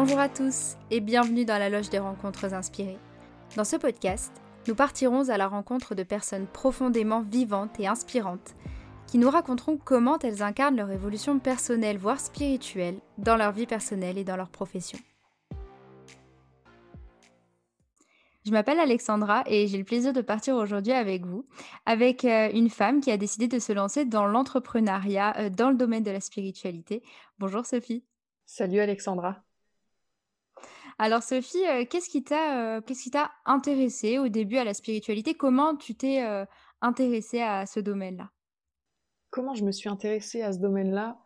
Bonjour à tous et bienvenue dans la loge des rencontres inspirées. Dans ce podcast, nous partirons à la rencontre de personnes profondément vivantes et inspirantes qui nous raconteront comment elles incarnent leur évolution personnelle, voire spirituelle, dans leur vie personnelle et dans leur profession. Je m'appelle Alexandra et j'ai le plaisir de partir aujourd'hui avec vous, avec euh, une femme qui a décidé de se lancer dans l'entrepreneuriat euh, dans le domaine de la spiritualité. Bonjour Sophie. Salut Alexandra. Alors Sophie, euh, qu'est-ce qui t'a qu'est-ce qui t'a intéressé au début à la spiritualité? Comment tu t'es intéressée à ce domaine-là? Comment je me suis intéressée à ce domaine-là?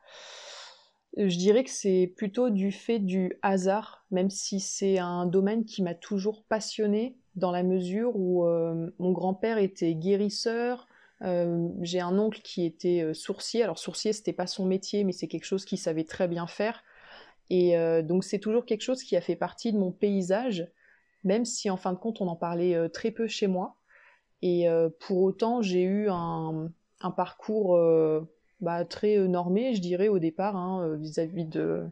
Je dirais que c'est plutôt du fait du hasard, même si c'est un domaine qui m'a toujours passionnée dans la mesure où euh, mon grand-père était guérisseur, euh, j'ai un oncle qui était euh, sourcier. Alors sourcier, c'était pas son métier, mais c'est quelque chose qu'il savait très bien faire. Et donc c'est toujours quelque chose qui a fait partie de mon paysage, même si en fin de compte on en parlait très peu chez moi. Et pour autant, j'ai eu un, parcours euh, bah, très euh, normé, je dirais, au départ, hein, euh, vis-à-vis de,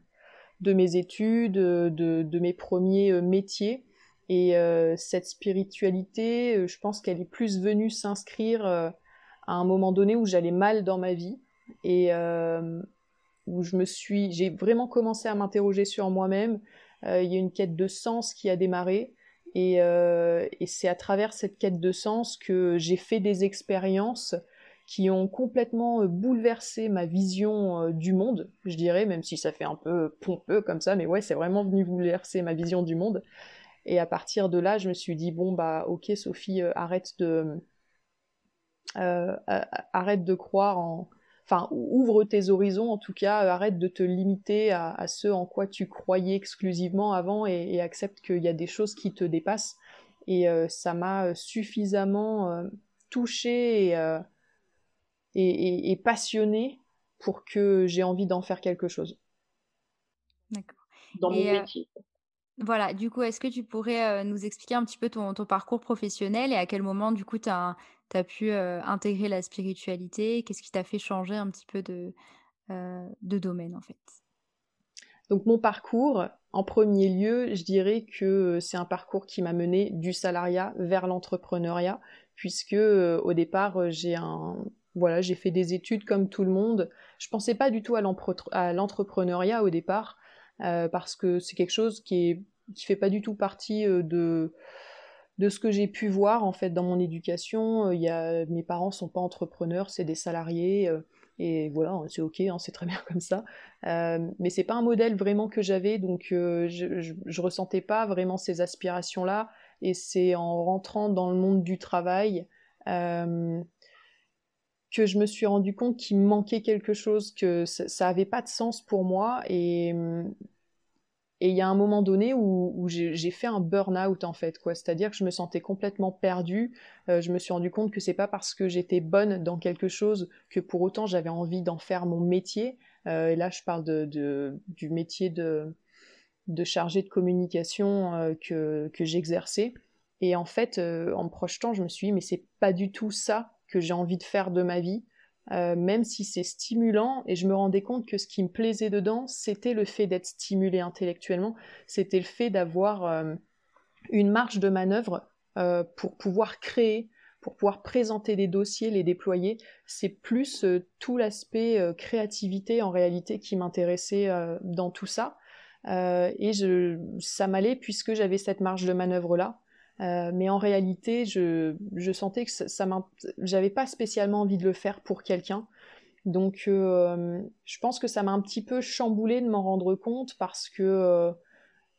mes études, de, mes premiers métiers. Et cette spiritualité, je pense qu'elle est plus venue s'inscrire à un moment donné où j'allais mal dans ma vie où je me suis, j'ai vraiment commencé à m'interroger sur moi-même. il y a une quête de sens qui a démarré et, et c'est à travers cette quête de sens que j'ai fait des expériences qui ont complètement euh, bouleversé ma vision euh, du monde, je dirais, même si ça fait un peu pompeux comme ça, mais ouais, c'est vraiment venu bouleverser ma vision du monde. Et à partir de là, je me suis dit, bon, bah, ok, Sophie, euh, arrête de. arrête de croire en. Enfin, ouvre tes horizons, en tout cas, arrête de te limiter à, ce en quoi tu croyais exclusivement avant et, accepte qu'il y a des choses qui te dépassent. Et ça m'a suffisamment touchée et et, passionné pour que j'ai envie d'en faire quelque chose. D'accord. Dans mon euh, métier. Voilà, du coup, est-ce que tu pourrais euh, nous expliquer un petit peu ton, parcours professionnel et à quel moment, du coup, tu as, pu euh, intégrer la spiritualité? Qu'est-ce qui t'a fait changer un petit peu de, de domaine, en fait? Donc mon parcours, en premier lieu, je dirais que c'est un parcours qui m'a mené du salariat vers l'entrepreneuriat, puisque au départ j'ai un, voilà, fait des études comme tout le monde. Je pensais pas du tout à l'entrepreneuriat au départ, euh, parce que c'est quelque chose qui est qui fait pas du tout partie euh, de de ce que j'ai pu voir en fait dans mon éducation. Euh, il y a, mes parents sont pas entrepreneurs, c'est des salariés. et voilà, c'est ok, hein, c'est très bien comme ça. mais c'est pas un modèle vraiment que j'avais, donc je, je, ressentais pas vraiment ces aspirations-là. Et c'est en rentrant dans le monde du travail que je me suis rendu compte qu'il manquait quelque chose, que ça n'avait pas de sens pour moi. Et et il y a un moment donné où, j'ai fait un burn-out en fait, quoi. C'est-à-dire que je me sentais complètement perdue. Euh, je me suis rendu compte que c'est pas parce que j'étais bonne dans quelque chose que pour autant j'avais envie d'en faire mon métier. Euh, et là, je parle de, du métier de, de chargé de communication euh, que, que j'exerçais. Et en fait, en me projetant, je me suis dit, mais c'est pas du tout ça que j'ai envie de faire de ma vie, euh, même si c'est stimulant, et je me rendais compte que ce qui me plaisait dedans, c'était le fait d'être stimulé intellectuellement, c'était le fait d'avoir euh, une marge de manœuvre euh, pour pouvoir créer, pour pouvoir présenter des dossiers, les déployer. C'est plus tout l'aspect créativité en réalité qui m'intéressait dans tout ça. et je, ça m'allait puisque j'avais cette marge de manœuvre là. Euh, mais en réalité, je, sentais que ça, ça j'avais pas spécialement envie de le faire pour quelqu'un. Donc, euh, je pense que ça m'a un petit peu chamboulé de m'en rendre compte parce que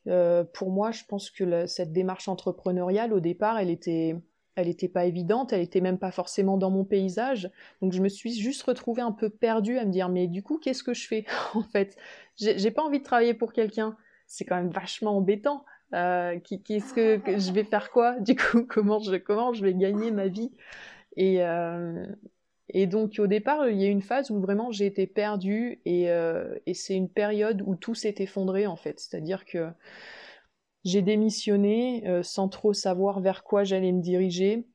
euh, pour moi, je pense que cette démarche entrepreneuriale, au départ, elle était, elle était pas évidente, elle était même pas forcément dans mon paysage. Donc, je me suis juste retrouvée un peu perdue à me dire, mais du coup, qu'est-ce que je fais en fait? J'ai pas envie de travailler pour quelqu'un. C'est quand même vachement embêtant. Euh, qu'est-ce que, je vais faire quoi? Du coup, comment je comment je vais gagner ma vie? Et euh, et donc au départ, il y a une phase où vraiment j'ai été perdue et, euh, et c'est une période où tout s'est effondré en fait. C'est-à-dire que j'ai démissionné sans trop savoir vers quoi j'allais me diriger.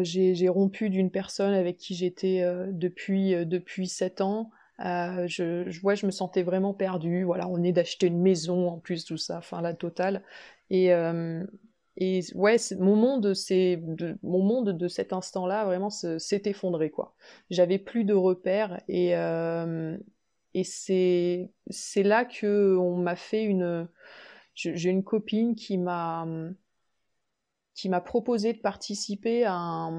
j'ai rompu d'une personne avec qui j'étais depuis depuis sept ans. Je, je, ouais, je me sentais vraiment perdue. Voilà, on est d'acheter une maison en plus, tout ça, enfin la totale. Et, et ouais, mon monde, c'est mon monde de cet instant-là vraiment s'est effondré quoi. J'avais plus de repères et euh, et c'est c'est là que on m'a fait une j'ai une copine qui m'a qui m'a proposé de participer à,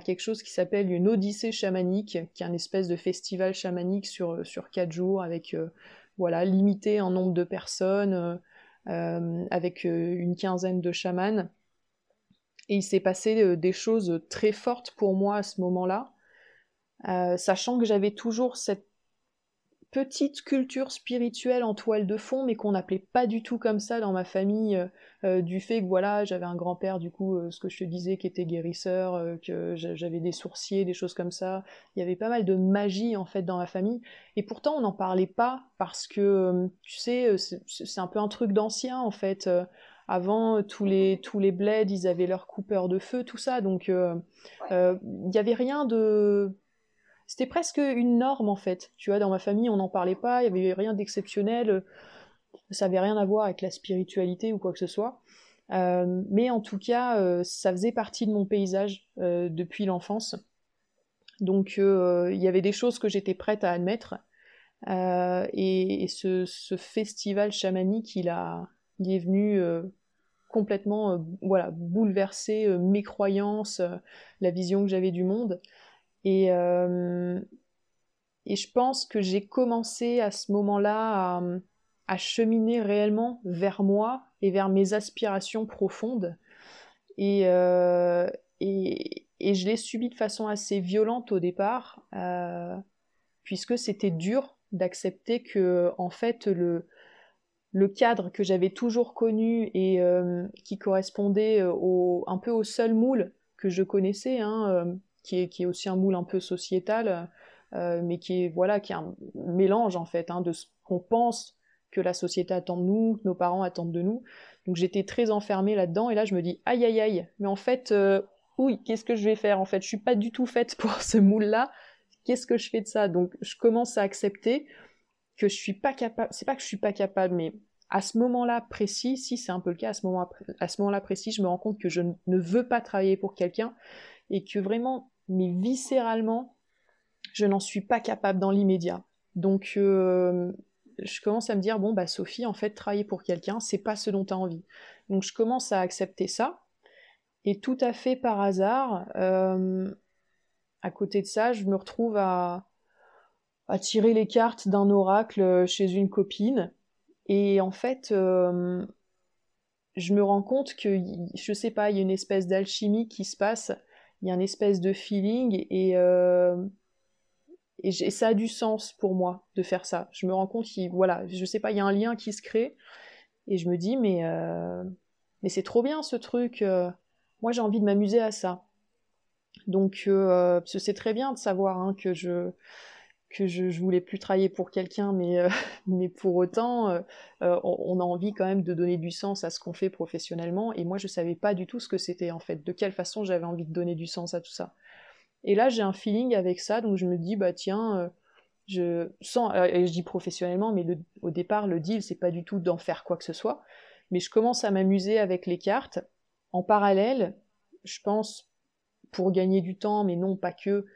quelque chose qui s'appelle une odyssée chamanique, qui est un espèce de festival chamanique sur sur quatre jours avec euh, voilà limité en nombre de personnes. Euh, euh, avec euh, une quinzaine de chamans. Et il s'est passé euh, des choses très fortes pour moi à ce moment-là, sachant que j'avais toujours cette petite culture spirituelle en toile de fond, mais qu'on n'appelait pas du tout comme ça dans ma famille, euh, euh, du fait que voilà, j'avais un grand-père, du coup, euh, ce que je te disais, qui était guérisseur, que j'avais des sourciers, des choses comme ça. Il y avait pas mal de magie en fait dans ma famille, et pourtant on n'en parlait pas parce que, tu sais, c'est un peu un truc d'ancien en fait. Avant, tous les, tous les bleds, ils avaient leur coupeur de feu, tout ça, donc il n'y avait rien de c'était presque une norme en fait. Tu vois, dans ma famille, on n'en parlait pas, il n'y avait rien d'exceptionnel, ça n'avait rien à voir avec la spiritualité ou quoi que ce soit. Euh, mais en tout cas, euh, ça faisait partie de mon paysage euh, depuis l'enfance. Donc il y avait des choses que j'étais prête à admettre. et, ce, festival chamanique, il, a, est venu complètement voilà, bouleverser mes croyances, la vision que j'avais du monde. Et, euh, et je pense que j'ai commencé à ce moment-là à, cheminer réellement vers moi et vers mes aspirations profondes. Et, euh, et, et, je l'ai subi de façon assez violente au départ, euh, puisque c'était dur d'accepter que, en fait, le, le cadre que j'avais toujours connu et qui correspondait au, un peu au seul moule que je connaissais, hein, qui est, aussi un moule un peu sociétal, euh, mais qui est, voilà, qui est un mélange en fait hein, de ce qu'on pense que la société attend de nous, que nos parents attendent de nous. Donc j'étais très enfermée là-dedans et là je me dis aïe aïe aïe, mais en fait, euh, oui, qu'est-ce que je vais faire en fait? Je suis pas du tout faite pour ce moule-là. Qu'est-ce que je fais de ça? Donc je commence à accepter que je suis pas capable. C'est pas que je suis pas capable, mais à ce moment-là précis, si c'est un peu le cas, à ce moment à ce moment-là précis, je me rends compte que je ne veux pas travailler pour quelqu'un et que vraiment mais viscéralement, je n'en suis pas capable dans l'immédiat. Donc, euh, je commence à me dire, bon, bah, Sophie, en fait, travailler pour quelqu'un, c'est pas ce dont tu as envie. Donc, je commence à accepter ça. Et tout à fait par hasard, euh, à côté de ça, je me retrouve à, à tirer les cartes d'un oracle chez une copine. Et en fait, euh, je me rends compte que, je sais pas, il y a une espèce d'alchimie qui se passe il y a une espèce de feeling et, euh, ça a du sens pour moi de faire ça. Je me rends compte qu'il, voilà, je sais pas, il y a un lien qui se crée et je me dis, mais, euh, mais c'est trop bien ce truc, euh, moi j'ai envie de m'amuser à ça. Donc, c'est très bien de savoir hein, que je que je, voulais plus travailler pour quelqu'un, mais, euh, mais pour autant, euh, euh, on, a envie quand même de donner du sens à ce qu'on fait professionnellement. Et moi, je savais pas du tout ce que c'était en fait, de quelle façon j'avais envie de donner du sens à tout ça. Et là, j'ai un feeling avec ça, donc je me dis, bah tiens, je sens, et je dis professionnellement, mais au départ, le deal, c'est pas du tout d'en faire quoi que ce soit, mais je commence à m'amuser avec les cartes. En parallèle, je pense, pour gagner du temps, mais non pas que,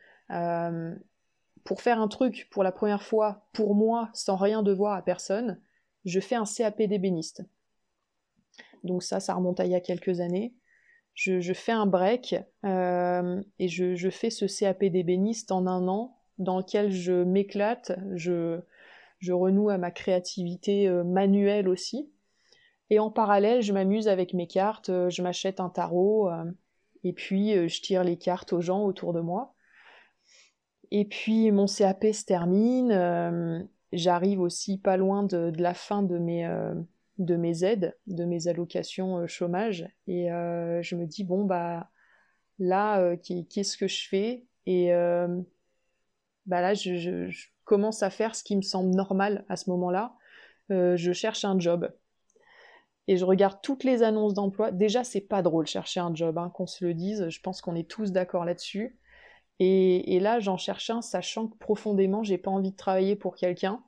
pour faire un truc pour la première fois, pour moi, sans rien devoir à personne, je fais un CAP d'ébéniste. Donc ça, ça remonte à il y a quelques années. Je, fais un break euh, et je, fais ce CAP d'ébéniste en un an dans lequel je m'éclate, je, renoue à ma créativité euh, manuelle aussi. Et en parallèle, je m'amuse avec mes cartes, euh, je m'achète un tarot et puis je tire les cartes aux gens autour de moi. Et puis mon CAP se termine, euh, j'arrive aussi pas loin de, la fin de mes, euh, de mes aides, de mes allocations euh, chômage, et je me dis bon bah là qu'est-ce que je fais? Et bah là je, commence à faire ce qui me semble normal à ce moment-là. je cherche un job. Et je regarde toutes les annonces d'emploi. Déjà, c'est pas drôle chercher un job, hein, qu'on se le dise. Je pense qu'on est tous d'accord là-dessus. Et, là, j'en cherche un, sachant que profondément, j'ai pas envie de travailler pour quelqu'un.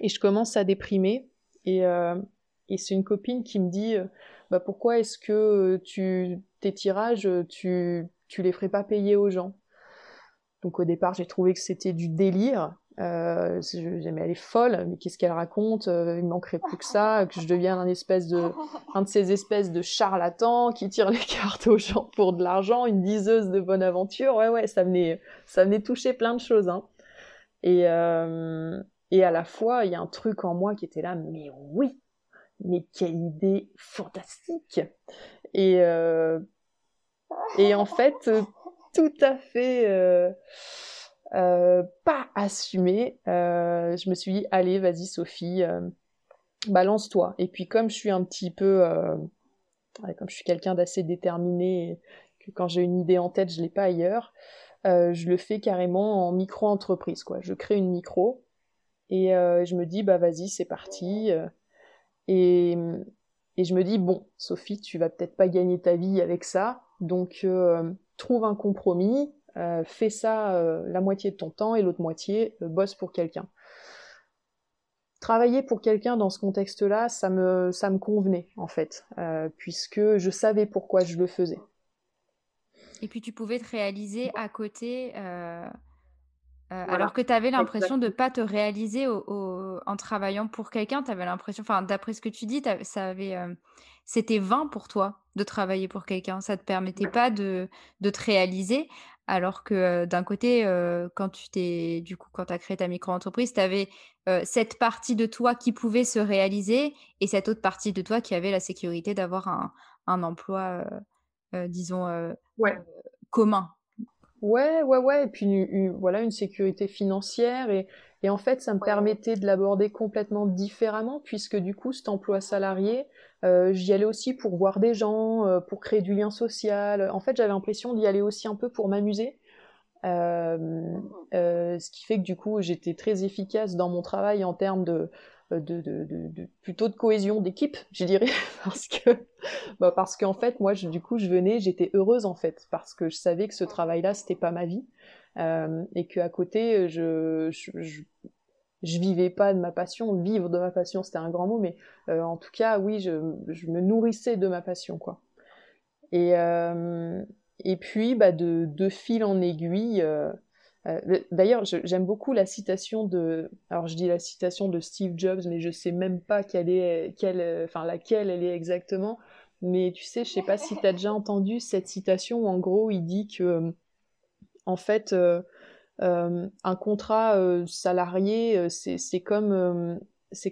Et je commence à déprimer. Et, euh, c'est une copine qui me dit bah, Pourquoi est-ce que tu, tes tirages, tu, tu les ferais pas payer aux gens? Donc au départ, j'ai trouvé que c'était du délire. Euh, mais elle est folle, mais qu'est-ce qu'elle raconte euh, Il manquerait plus que ça, que je devienne un espèce de, un de ces espèces de charlatans qui tire les cartes aux gens pour de l'argent, une diseuse de bonne aventure. Ouais, ouais, ça venait, ça venait toucher plein de choses. Hein. Et, euh, et à la fois, il y a un truc en moi qui était là, mais oui, mais quelle idée fantastique Et, euh, et en fait, tout à fait euh, pas assumé, euh, je me suis dit, allez, vas-y Sophie, euh, balance-toi. Et puis comme je suis un petit peu, comme je suis quelqu'un d'assez déterminé, que quand j'ai une idée en tête, je l'ai pas ailleurs, je le fais carrément en micro-entreprise. quoi. Je crée une micro et je me dis, bah vas-y, c'est parti. Et, et, je me dis, bon, Sophie, tu vas peut-être pas gagner ta vie avec ça, donc trouve un compromis, euh, fais ça euh, la moitié de ton temps et l'autre moitié euh, bosse pour quelqu'un. Travailler pour quelqu'un dans ce contexte-là, ça me, ça me convenait en fait, puisque je savais pourquoi je le faisais. Et puis tu pouvais te réaliser à côté, alors que tu avais l'impression de ne pas te réaliser en travaillant pour quelqu'un. Tu avais l'impression, enfin d'après ce que tu dis, ça avait, c'était vain pour toi de travailler pour quelqu'un. Ça ne te permettait pas de, de te réaliser. Alors que d'un côté, quand tu t'es du coup, quand tu as créé ta micro-entreprise, tu avais cette partie de toi qui pouvait se réaliser et cette autre partie de toi qui avait la sécurité d'avoir un, emploi, disons, commun. Ouais, ouais, ouais. Et puis voilà, une sécurité financière et, en fait, ça me permettait de l'aborder complètement différemment puisque du coup, cet emploi salarié, euh, j'y allais aussi pour voir des gens, euh, pour créer du lien social. En fait, j'avais l'impression d'y aller aussi un peu pour m'amuser. Euh, ce qui fait que du coup, j'étais très efficace dans mon travail en termes de, plutôt de cohésion d'équipe, je dirais, parce que bah parce qu'en fait, moi, du coup, je venais, j'étais heureuse en fait, parce que je savais que ce travail-là, c'était pas ma vie, et qu'à côté, je, je vivais pas de ma passion, vivre de ma passion, c'était un grand mot, mais euh, en tout cas, oui, je, me nourrissais de ma passion, quoi. Et, euh, et puis, bah, de, de, fil en aiguille, euh, d'ailleurs, j'aime beaucoup la citation de, alors je dis la citation de Steve Jobs, mais je sais même pas quelle est, quelle, enfin laquelle elle est exactement, mais tu sais, je sais pas si tu as déjà entendu cette citation où en gros il dit que, en fait, euh, un contrat euh, salarié, euh, c'est comme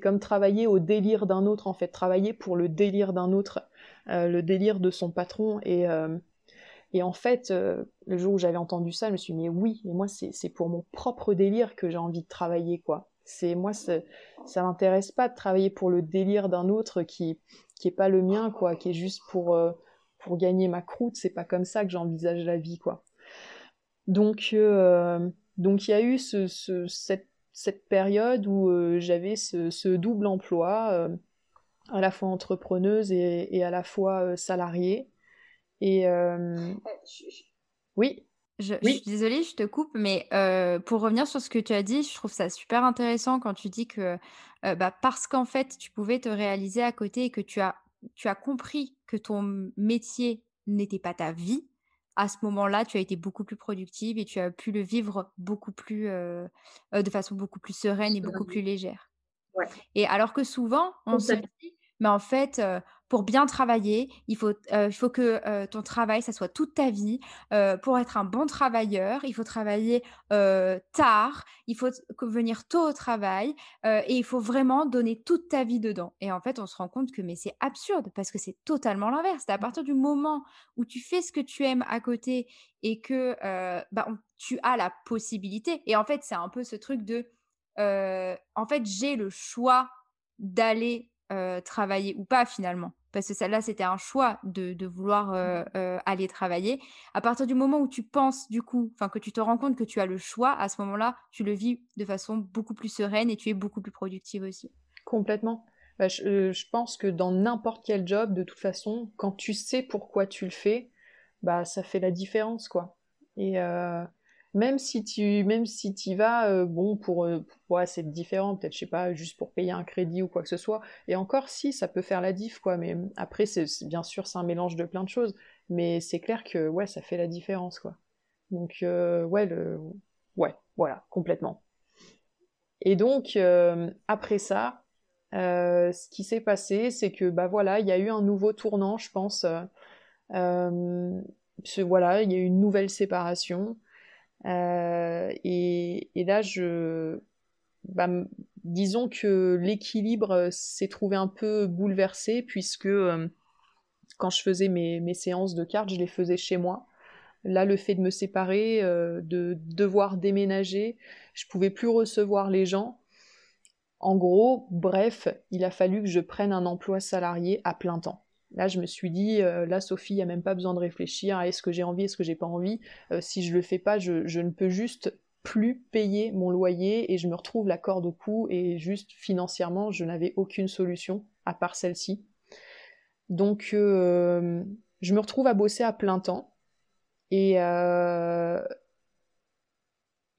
comme travailler au délire d'un autre en fait, travailler pour le délire d'un autre, le délire de son patron et et en fait, le jour où j'avais entendu ça, je me suis dit mais oui, moi c'est pour mon propre délire que j'ai envie de travailler quoi. C'est moi ça m'intéresse pas de travailler pour le délire d'un autre qui qui est pas le mien quoi, qui est juste pour pour gagner ma croûte. C'est pas comme ça que j'envisage la vie quoi. Donc donc il y a eu cette, période où euh, j'avais ce, double emploi, euh, à la fois entrepreneuse et, à la fois euh, salariée. Et oui. Je, suis désolée, je te coupe, mais pour revenir sur ce que tu as dit, je trouve ça super intéressant quand tu dis que bah, parce qu'en fait, tu pouvais te réaliser à côté et que tu as, tu as compris que ton métier n'était pas ta vie, à ce moment-là, tu as été beaucoup plus productive et tu as pu le vivre beaucoup plus, euh, euh, de façon beaucoup plus sereine et beaucoup plus légère. Et alors que souvent, on se dit, mais en fait, pour bien travailler, il faut, il faut que ton travail, ça soit toute ta vie. pour être un bon travailleur, il faut travailler tard, il faut venir tôt au travail et il faut vraiment donner toute ta vie dedans. Et en fait, on se rend compte que mais c'est absurde parce que c'est totalement l'inverse. C'est à partir du moment où tu fais ce que tu aimes à côté et que bah, tu as la possibilité. Et en fait, c'est un peu ce truc de, en fait, j'ai le choix d'aller euh, travailler ou pas finalement. Parce que celle-là, c'était un choix de, vouloir euh, euh, aller travailler. À partir du moment où tu penses, du coup, enfin que tu te rends compte que tu as le choix, à ce moment-là, tu le vis de façon beaucoup plus sereine et tu es beaucoup plus productive aussi. Complètement. Bah, je, pense que dans n'importe quel job, de toute façon, quand tu sais pourquoi tu le fais, bah ça fait la différence, quoi. Et même si tu même si y vas, bon, pour, ouais, c'est différent, peut-être, je sais pas, juste pour payer un crédit ou quoi que ce soit. Et encore, si, ça peut faire la diff, quoi. Mais après, c'est bien sûr, c'est un mélange de plein de choses. Mais c'est clair que, ouais, ça fait la différence, quoi. Donc, ouais, le, ouais, voilà, complètement. Et donc, après ça, euh, ce qui s'est passé, c'est que bah voilà, il y a eu un nouveau tournant, je pense. Euh, voilà, il y a eu une nouvelle séparation. Euh, et, là, je, bah, disons que l'équilibre s'est trouvé un peu bouleversé puisque quand je faisais mes, mes, séances de cartes, je les faisais chez moi. Là, le fait de me séparer, de devoir déménager, je pouvais plus recevoir les gens. En gros, bref, il a fallu que je prenne un emploi salarié à plein temps. Là, je me suis dit, euh, là, Sophie, il n'y a même pas besoin de réfléchir à est-ce que j'ai envie, est-ce que j'ai pas envie. Euh, si je le fais pas, je, ne peux juste plus payer mon loyer et je me retrouve la corde au cou et juste financièrement, je n'avais aucune solution à part celle-ci. Donc, euh, je me retrouve à bosser à plein temps et,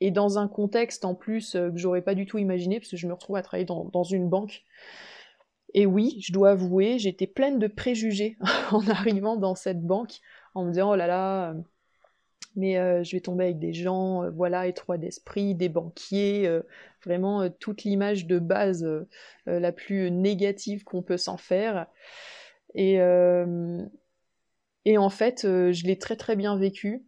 et dans un contexte en plus que j'aurais pas du tout imaginé, parce que je me retrouve à travailler dans, une banque. Et oui, je dois avouer, j'étais pleine de préjugés en arrivant dans cette banque, en me disant oh là là, euh, mais euh, je vais tomber avec des gens, voilà, étroits d'esprit, des banquiers, vraiment toute l'image de base la plus négative qu'on peut s'en faire. Et, en fait, je l'ai très très bien vécu.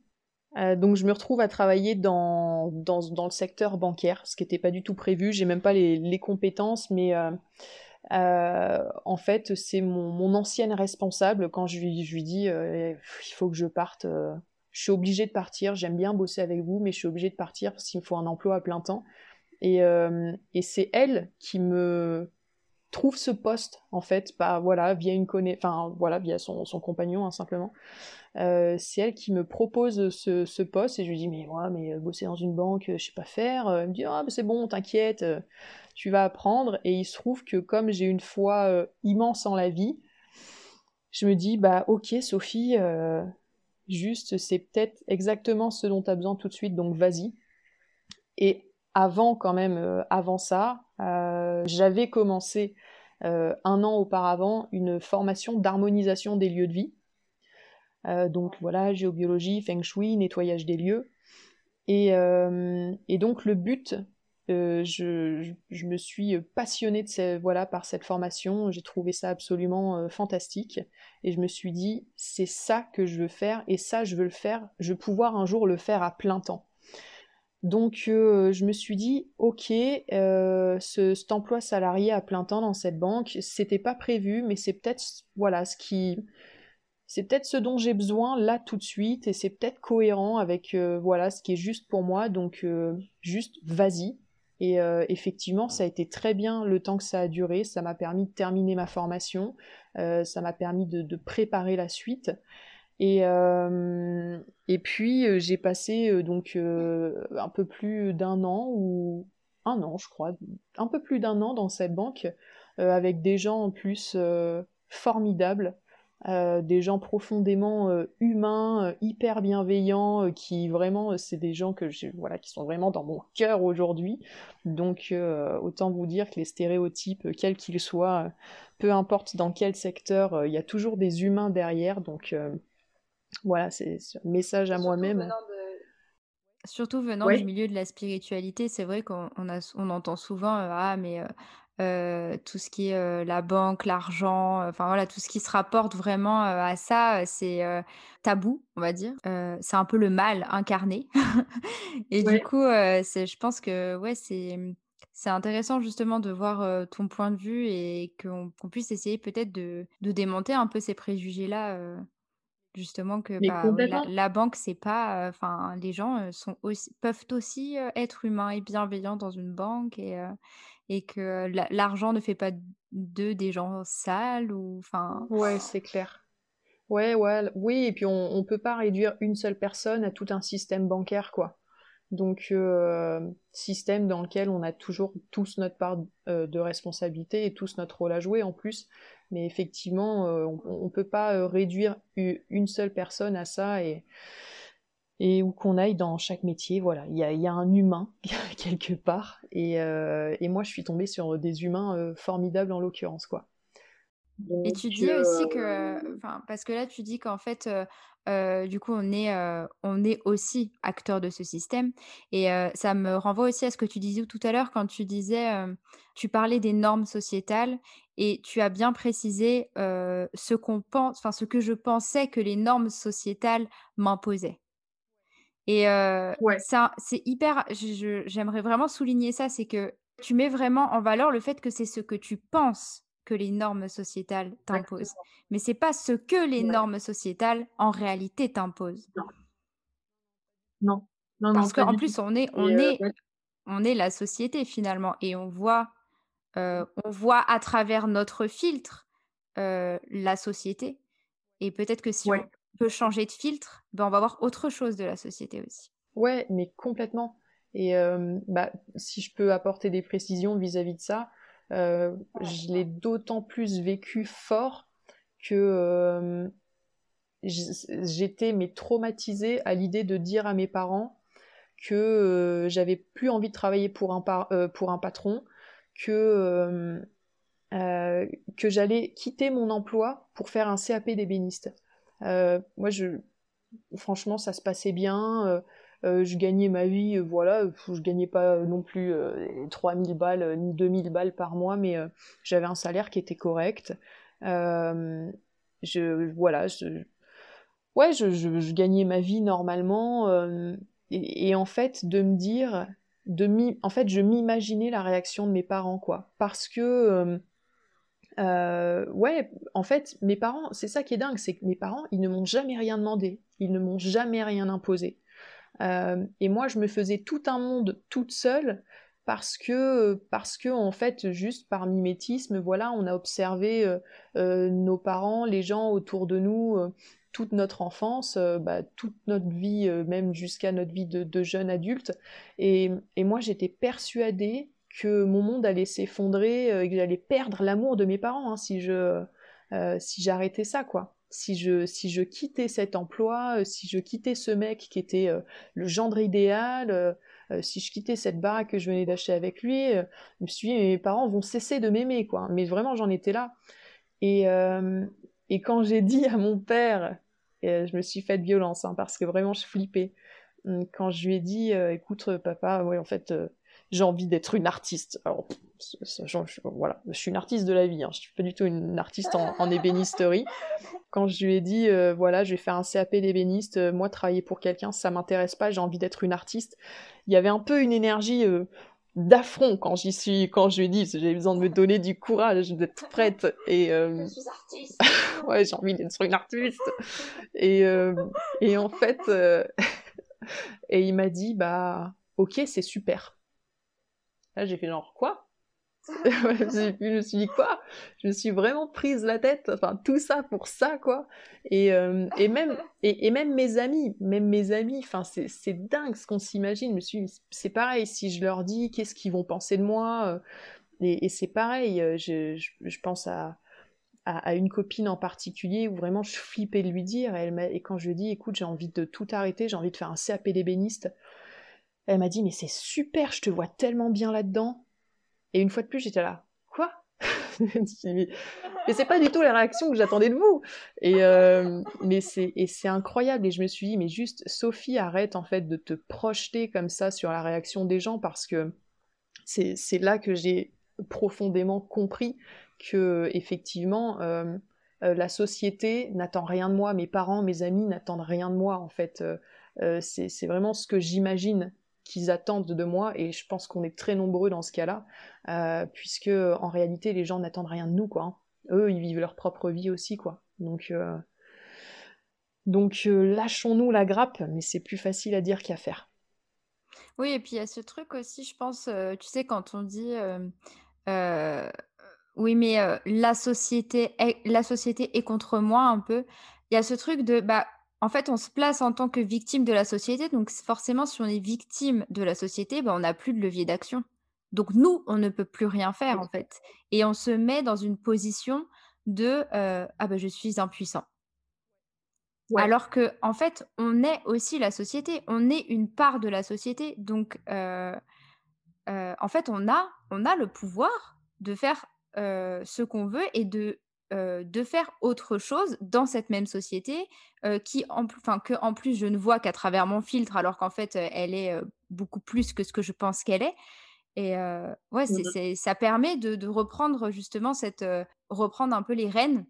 Euh, donc je me retrouve à travailler dans le secteur bancaire, ce qui n'était pas du tout prévu. J'ai même pas les, les compétences, mais euh, euh, en fait c'est mon, mon, ancienne responsable quand je lui, je lui dis il faut que je parte. je suis obligée de partir. J'aime bien bosser avec vous, mais je suis obligée de partir parce qu'il me faut un emploi à plein temps. Et, et c'est elle qui me trouve ce poste en fait, pas voilà via une connaissance, enfin voilà via son, son compagnon hein, simplement. Euh, c'est elle qui me propose ce, poste et je lui dis mais moi mais euh, bosser dans une banque je sais pas faire. Elle me dit ah c'est bon t'inquiète tu vas apprendre. Et il se trouve que comme j'ai une foi euh, immense en la vie je me dis bah ok Sophie juste c'est peut-être exactement ce dont tu as besoin tout de suite donc vas-y. Et avant quand même avant ça j'avais commencé un an auparavant une formation d'harmonisation des lieux de vie euh, donc voilà, géobiologie, feng shui, nettoyage des lieux. Et, euh, donc le but, euh, je, me suis passionnée de voilà, par cette formation, j'ai trouvé ça absolument fantastique, et je me suis dit, c'est ça que je veux faire, et ça je veux le faire, je veux pouvoir un jour le faire à plein temps. Donc je me suis dit, ok, ce, cet emploi salarié à plein temps dans cette banque, c'était pas prévu, mais c'est peut-être voilà ce qui c'est peut-être ce dont j'ai besoin là tout de suite et c'est peut-être cohérent avec euh, voilà ce qui est juste pour moi. Donc euh, juste vas-y. Et euh, effectivement ça a été très bien le temps que ça a duré. Ça m'a permis de terminer ma formation. Ça m'a permis de, préparer la suite. Et, et puis j'ai passé donc un peu plus d'un an ou un an je crois un peu plus d'un an dans cette banque avec des gens en plus formidables euh, des gens profondément euh, humains, euh, hyper bienveillants, qui vraiment, c'est des gens que voilà, qui sont vraiment dans mon cœur aujourd'hui. Donc, autant vous dire que les stéréotypes, quels qu'ils soient, peu importe dans quel secteur, il y a toujours des humains derrière. Donc, voilà, c'est un message à moi-même. Surtout venant du milieu de la spiritualité, c'est vrai qu'on on entend souvent ah mais tout ce qui est la banque, l'argent, enfin voilà, tout ce qui se rapporte vraiment à ça, c'est tabou, on va dire. c'est un peu le mal incarné. Et du coup, je pense que ouais, c'est, mmh, c'est intéressant justement de voir ton point de vue et qu'on puisse essayer peut-être de, de démonter un peu ces préjugés-là. Justement que bah, la, banque, c'est pas, enfin, les gens sont aussi, peuvent aussi être humains et bienveillants dans une banque et, et que l'argent ne fait pas d'eux des gens sales ou enfin. Ouais, c'est clair. Ouais, ouais, oui, et puis on, ne peut pas réduire une seule personne à tout un système bancaire, quoi. Donc, euh, système dans lequel on a toujours tous notre part euh, de responsabilité et tous notre rôle à jouer en plus. Mais effectivement, euh, on ne peut pas réduire une seule personne à ça et, et où qu'on aille dans chaque métier, voilà, il y a, un humain quelque part. Et, et, moi, je suis tombée sur des humains formidables en l'occurrence, quoi. et tu dis aussi que, parce que là, tu dis qu'en fait, du coup, on est, on est aussi acteur de ce système. Et ça me renvoie aussi à ce que tu disais tout à l'heure quand tu disais, tu parlais des normes sociétales et tu as bien précisé ce qu'on pense, enfin ce que je pensais que les normes sociétales m'imposaient. Et ça, c'est hyper. J'aimerais vraiment souligner ça, c'est que tu mets vraiment en valeur le fait que c'est ce que tu penses que les normes sociétales t'imposent. Mais c'est pas ce que les normes sociétales en réalité t'imposent. Non. non. Parce qu'en plus, on est, on, est, on est la société finalement et on voit, on voit à travers notre filtre la société. Et peut-être que si on peut changer de filtre, ben on va voir autre chose de la société aussi. Ouais, mais complètement. Et bah, si je peux apporter des précisions vis-à-vis -vis de ça, euh, je l'ai d'autant plus vécu fort que euh, j'étais mais traumatisée à l'idée de dire à mes parents que euh, j'avais plus envie de travailler pour un, pour un patron, que, que j'allais quitter mon emploi pour faire un CAP d'ébéniste. Moi, je, franchement, ça se passait bien. Euh, je gagnais ma vie, euh, voilà, je gagnais pas non plus 3000 balles ni 2000 balles par mois, mais euh, j'avais un salaire qui était correct. je, voilà, je, ouais, je, gagnais ma vie normalement. Et, en fait, de me dire, de en fait, je m'imaginais la réaction de mes parents, quoi. Parce que, ouais, en fait, mes parents, c'est ça qui est dingue, c'est que mes parents, ils ne m'ont jamais rien demandé, ils ne m'ont jamais rien imposé. Euh, et moi, je me faisais tout un monde toute seule parce que, parce que en fait, juste par mimétisme, voilà, on a observé euh, euh, nos parents, les gens autour de nous, toute notre enfance, bah, toute notre vie, même jusqu'à notre vie de, jeune adulte. Et moi, j'étais persuadée que mon monde allait s'effondrer, et que j'allais perdre l'amour de mes parents hein, si je si j'arrêtais ça, quoi si je, si je quittais cet emploi, euh, si je quittais ce mec qui était euh, le gendre idéal, euh, si je quittais cette baraque que je venais d'acheter avec lui, je me suis dit, mes parents vont cesser de m'aimer, quoi. Mais vraiment, j'en étais là. Et, et quand j'ai dit à mon père, je me suis faite violence, hein, parce que vraiment, je flippais. Quand je lui ai dit, écoute, papa, ouais, en fait, j'ai envie d'être une artiste. Alors, je, voilà, je suis une artiste de la vie, hein. je suis pas du tout une artiste en, ébénisterie. Quand je lui ai dit, euh, voilà, je vais faire un CAP d'ébéniste, euh, moi travailler pour quelqu'un, ça m'intéresse pas, j'ai envie d'être une artiste. Il y avait un peu une énergie euh, d'affront quand j'y suis, quand je lui ai dit, j'ai besoin de me donner du courage, d'être prête. Et je suis artiste. ouais, j'ai envie d'être une artiste. Et, et en fait, et il m'a dit, bah, ok, c'est super Là, j'ai fait genre, quoi? Je me suis dit quoi? Je me suis vraiment prise la tête, enfin tout ça pour ça quoi. Et, euh, et même et, même mes amis, même mes amis, enfin c'est dingue ce qu'on s'imagine. Je me suis c'est pareil si je leur dis qu'est-ce qu'ils vont penser de moi. Euh, et, c'est pareil, euh, je, je, pense à, à, une copine en particulier où vraiment je flippais de lui dire. Et, elle et quand je lui dit écoute j'ai envie de tout arrêter, j'ai envie de faire un CAP d'ébéniste elle m'a dit mais c'est super, je te vois tellement bien là-dedans. Et une fois de plus, j'étais là, quoi? Mais c'est pas du tout la réaction que j'attendais de vous. Et euh, mais c'est incroyable. Et je me suis dit mais juste Sophie, arrête en fait de te projeter comme ça sur la réaction des gens parce que c'est c'est là que j'ai profondément compris que effectivement euh, euh, la société n'attend rien de moi, mes parents, mes amis n'attendent rien de moi en fait. c'est vraiment ce que j'imagine qu'ils attendent de moi, et je pense qu'on est très nombreux dans ce cas-là, euh, puisque en réalité les gens n'attendent rien de nous, quoi. Hein. Eux, ils vivent leur propre vie aussi, quoi. Donc, euh, donc euh, lâchons-nous la grappe, mais c'est plus facile à dire qu'à faire. Oui, et puis il y a ce truc aussi, je pense, tu sais, quand on dit oui, mais la société, est, la société est contre moi un peu. Il y a ce truc de bah en fait, on se place en tant que victime de la société. Donc, forcément, si on est victime de la société, ben, on n'a plus de levier d'action. Donc, nous, on ne peut plus rien faire, en fait. Et on se met dans une position de euh, Ah ben, je suis impuissant. Alors que en fait, on est aussi la société, on est une part de la société. Donc, en fait, on a, on a le pouvoir de faire ce qu'on veut et de, de faire autre chose dans cette même société, qui en, enfin, que en plus je ne vois qu'à travers mon filtre, alors qu'en fait, elle est beaucoup plus que ce que je pense qu'elle est. Et ouais, Mmh c'est, ça permet de, de reprendre justement cette, reprendre un peu les rênes.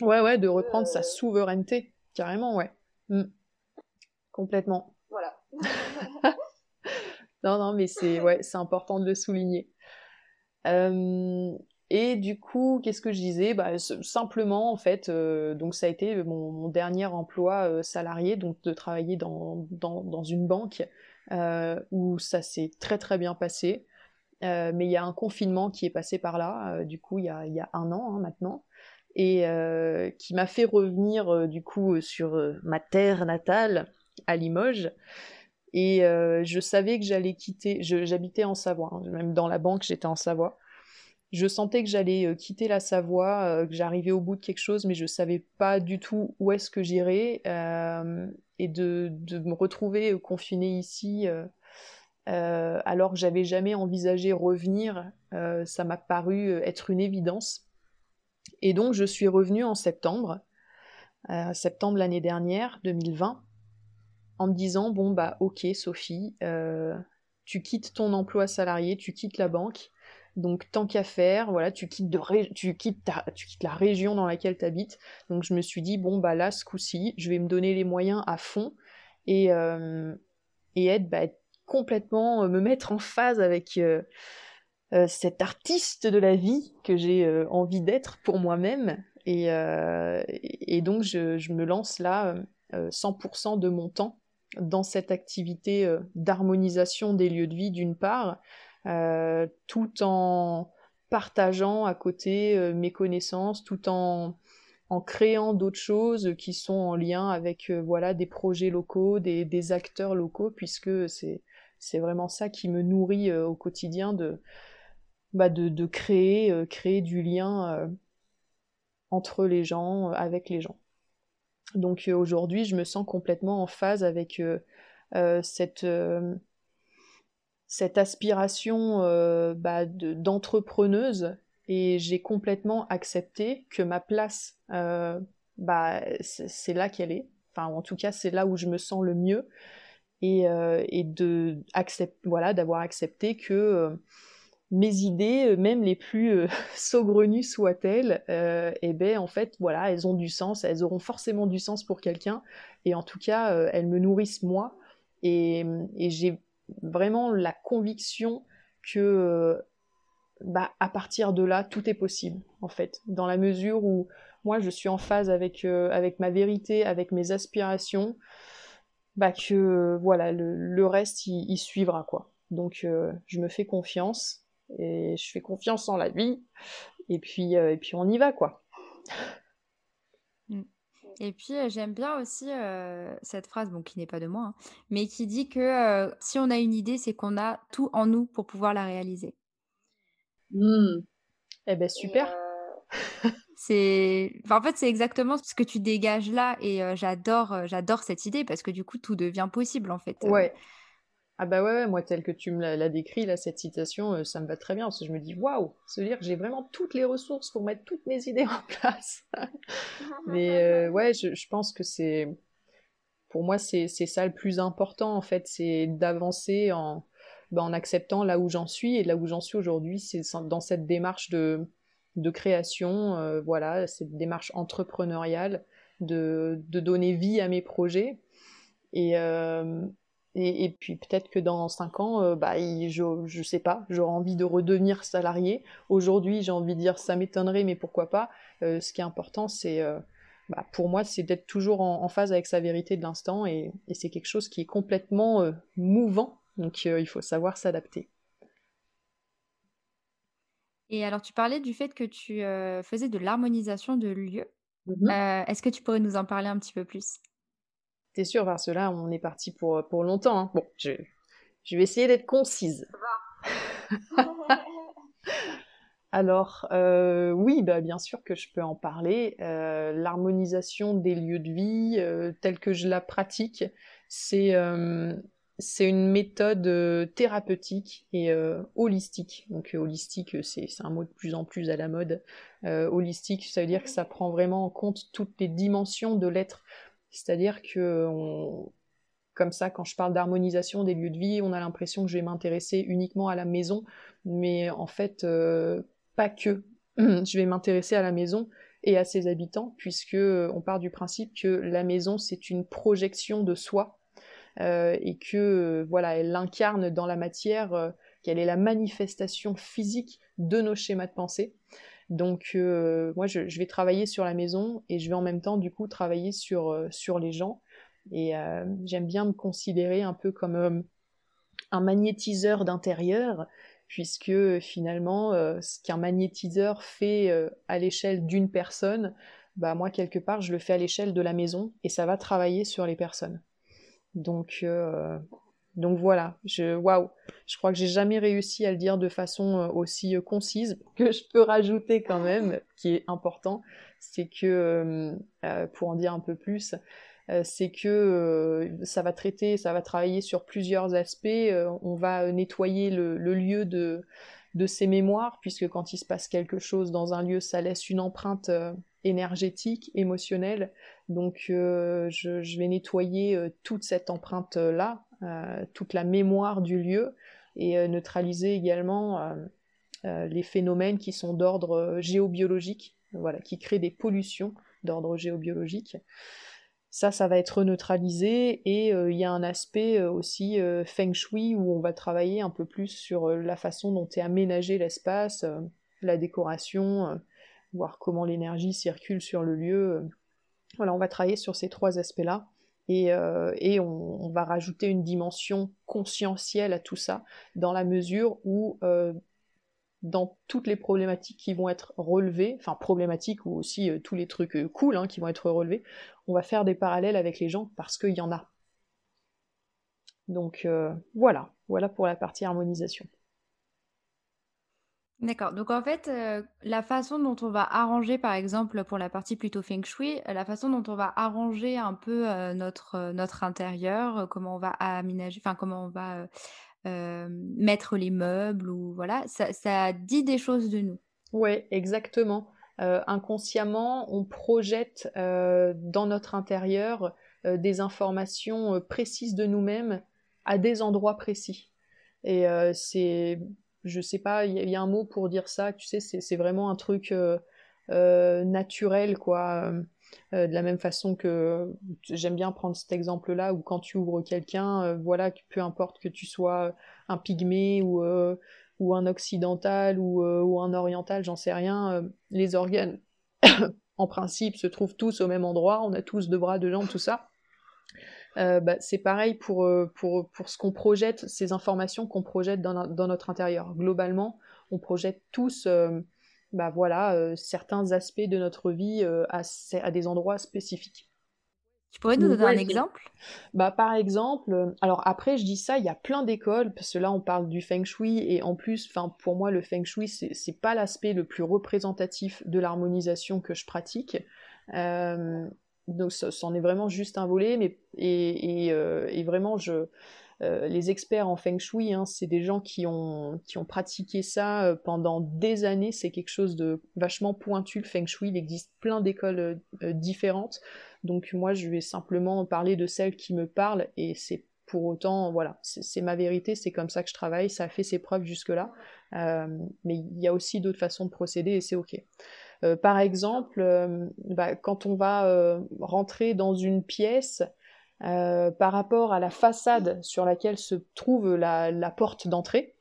Ouais, ouais, de reprendre sa souveraineté, carrément, ouais. Mmh. Complètement. Voilà. non, non, mais c'est ouais, c'est important de le souligner. Et du coup, qu'est-ce que je disais? Bah, Simplement, en fait, donc ça a été mon, dernier emploi salarié, donc de travailler dans, dans, dans une banque où ça s'est très très bien passé. mais il y a un confinement qui est passé par là, du coup, il y a, y a un an hein, maintenant et qui m'a fait revenir du coup sur ma terre natale à Limoges. Et je savais que j'allais quitter, j'habitais en Savoie, hein, même dans la banque j'étais en Savoie. Je sentais que j'allais quitter la Savoie, que j'arrivais au bout de quelque chose, mais je savais pas du tout où est-ce que j'irais. et de, me retrouver confinée ici, alors que j'avais jamais envisagé revenir, ça m'a paru être une évidence. Et donc je suis revenue en septembre, euh, septembre l'année dernière, 2020, en me disant bon bah ok Sophie, euh, tu quittes ton emploi salarié, tu quittes la banque, donc tant qu'à faire, voilà, tu quittes, de tu, quittes tu quittes la région dans laquelle tu habites. Donc je me suis dit bon bah là ce coup-ci, je vais me donner les moyens à fond et, euh, et être, bah, complètement me mettre en phase avec euh, cet artiste de la vie que j'ai euh, envie d'être pour moi-même. Et, euh, donc je, me lance là 100% de mon temps dans cette activité d'harmonisation des lieux de vie d'une part, tout en partageant à côté mes connaissances, tout en, en créant d'autres choses qui sont en lien avec voilà des projets locaux, des, des acteurs locaux, puisque c'est c'est vraiment ça qui me nourrit au quotidien de bah, de, créer, euh, créer du lien euh, entre les gens, euh, avec les gens. Donc aujourd'hui, je me sens complètement en phase avec cette, cette aspiration bah, d'entrepreneuse et j'ai complètement accepté que ma place, bah, c'est là qu'elle est. Enfin, en tout cas, c'est là où je me sens le mieux. Et, et de voilà, d'avoir accepté que mes idées, euh, même les plus euh, saugrenues soient-elles, euh, eh ben en fait voilà, elles ont du sens, elles auront forcément du sens pour quelqu'un, et en tout cas elles me nourrissent moi, et, j'ai vraiment la conviction que bah, à partir de là tout est possible en fait, dans la mesure où moi je suis en phase avec avec ma vérité, avec mes aspirations, bah que voilà le, reste il, suivra quoi. Donc je me fais confiance et je fais confiance en la vie et puis euh, et puis on y va quoi. Et puis euh, j'aime bien aussi euh, cette phrase, bon qui n'est pas de moi, hein, mais qui dit que si on a une idée, c'est qu'on a tout en nous pour pouvoir la réaliser. Mm. Eh ben super. c'est, en fait c'est exactement ce que tu dégages là et j'adore j'adore cette idée parce que du coup tout devient possible en fait. Ouais. Ah bah ouais, moi tel que tu me l'as décrit, là, cette citation, euh, ça me va très bien, parce que je me dis, waouh, se dire j'ai vraiment toutes les ressources pour mettre toutes mes idées en place. Mais euh, ouais, je, pense que c'est... Pour moi, c'est ça le plus important, en fait, c'est d'avancer en, bah, en acceptant là où j'en suis, et là où j'en suis aujourd'hui, c'est dans cette démarche de, de création, euh, voilà, cette démarche entrepreneuriale, de, de, donner vie à mes projets. Et, et, puis peut-être que dans cinq ans, euh, bah, je, je sais pas, j'aurai envie de redevenir salarié. Aujourd'hui, j'ai envie de dire ça m'étonnerait, mais pourquoi pas. Euh, ce qui est important, c'est euh, bah, pour moi, c'est d'être toujours en, phase avec sa vérité de l'instant, et, c'est quelque chose qui est complètement mouvant. Donc il faut savoir s'adapter. Et alors, tu parlais du fait que tu faisais de l'harmonisation de lieux. Mmh Est-ce que tu pourrais nous en parler un petit peu plus? T'es sûr, parce que là, on est parti pour, pour longtemps. Hein. Bon, je, je vais essayer d'être concise. alors euh, oui, bah, bien sûr que je peux en parler. Euh, l'harmonisation des lieux de vie, euh, telle que je la pratique, c'est c'est une méthode thérapeutique et holistique. Donc holistique, c'est un mot de plus en plus à la mode. holistique, ça veut dire que ça prend vraiment en compte toutes les dimensions de l'être. C'est-à-dire que comme ça, quand je parle d'harmonisation des lieux de vie, on a l'impression que je vais m'intéresser uniquement à la maison, mais en fait, pas que. Je vais m'intéresser à la maison et à ses habitants, puisque euh, on part du principe que la maison c'est une projection de soi euh, et que euh, voilà, elle incarne dans la matière, qu'elle est la manifestation physique de nos schémas de pensée. Donc moi je, vais travailler sur la maison et je vais en même temps du coup travailler sur, sur les gens. Et j'aime bien me considérer un peu comme un magnétiseur d'intérieur puisque finalement, euh, ce qu'un magnétiseur fait euh, à l'échelle d'une personne, bah moi quelque part je le fais à l'échelle de la maison et ça va travailler sur les personnes. Donc euh, donc voilà, je waouh, je crois que j'ai jamais réussi à le dire de façon aussi concise que je peux rajouter quand même, qui est important, c'est que pour en dire un peu plus, euh, c'est que euh, ça va traiter, ça va travailler sur plusieurs aspects. Euh, on va nettoyer le, lieu de, de ses mémoires, puisque quand il se passe quelque chose dans un lieu, ça laisse une empreinte énergétique, émotionnelle. Donc je, vais nettoyer toute cette empreinte-là, toute la mémoire du lieu, et neutraliser également les phénomènes qui sont d'ordre géobiologique, voilà, qui créent des pollutions d'ordre géobiologique. Ça, ça va être neutralisé et euh, il y a un aspect euh, aussi euh, feng shui où on va travailler un peu plus sur la façon dont est aménagé l'espace, la décoration, voir comment l'énergie circule sur le lieu. Voilà, on va travailler sur ces trois aspects-là et, on, va rajouter une dimension conscientielle à tout ça dans la mesure où dans toutes les problématiques qui vont être relevées, enfin problématiques ou aussi euh, tous les trucs euh, cool hein, qui vont être relevés, on va faire des parallèles avec les gens parce qu'il y en a. Donc euh, voilà, voilà pour la partie harmonisation. D'accord. Donc en fait, la façon dont on va arranger, par exemple, pour la partie plutôt feng shui, la façon dont on va arranger un peu notre notre intérieur, comment on va aménager, enfin comment on va mettre les meubles ou voilà, ça, dit des choses de nous. Oui, exactement. inconsciemment, on projette dans notre intérieur des informations précises de nous-mêmes à des endroits précis. Et c'est, je sais pas, il y, a un mot pour dire ça, tu sais, c'est vraiment un truc naturel, quoi. Euh, de la même façon que j'aime bien prendre cet exemple-là où quand tu ouvres quelqu'un, euh, voilà, peu importe que tu sois un pygmée ou, euh, un occidental ou un oriental, j'en sais rien, les organes en principe se trouvent tous au même endroit, on a tous deux bras, deux jambes, tout ça. Bah, c'est pareil pour, pour, pour ce qu'on projette, ces informations qu'on projette dans, dans, notre intérieur. Globalement, on projette tous bah voilà, euh, certains aspects de notre vie euh, à, à, des endroits spécifiques. Tu pourrais nous donner un exemple? Bah, Par exemple, euh, alors après je dis ça, il y a plein d'écoles, parce que là on parle du feng shui, et en plus, pour moi le feng shui, c'est pas l'aspect le plus représentatif de l'harmonisation que je pratique. Donc c'en est vraiment juste un volet, mais, et, et, et vraiment je euh, les experts en feng shui, hein, c'est des gens qui ont, qui ont pratiqué ça euh, pendant des années. C'est quelque chose de vachement pointu, le feng shui. Il existe plein d'écoles euh, différentes. Donc moi, je vais simplement parler de celles qui me parlent et c'est pour autant, voilà, c'est ma vérité, c'est comme ça que je travaille, ça a fait ses preuves jusque-là. mais il y a aussi d'autres façons de procéder et c'est ok. Par exemple, bah, quand on va rentrer dans une pièce, euh, par rapport à la façade sur laquelle se trouve la, porte d'entrée,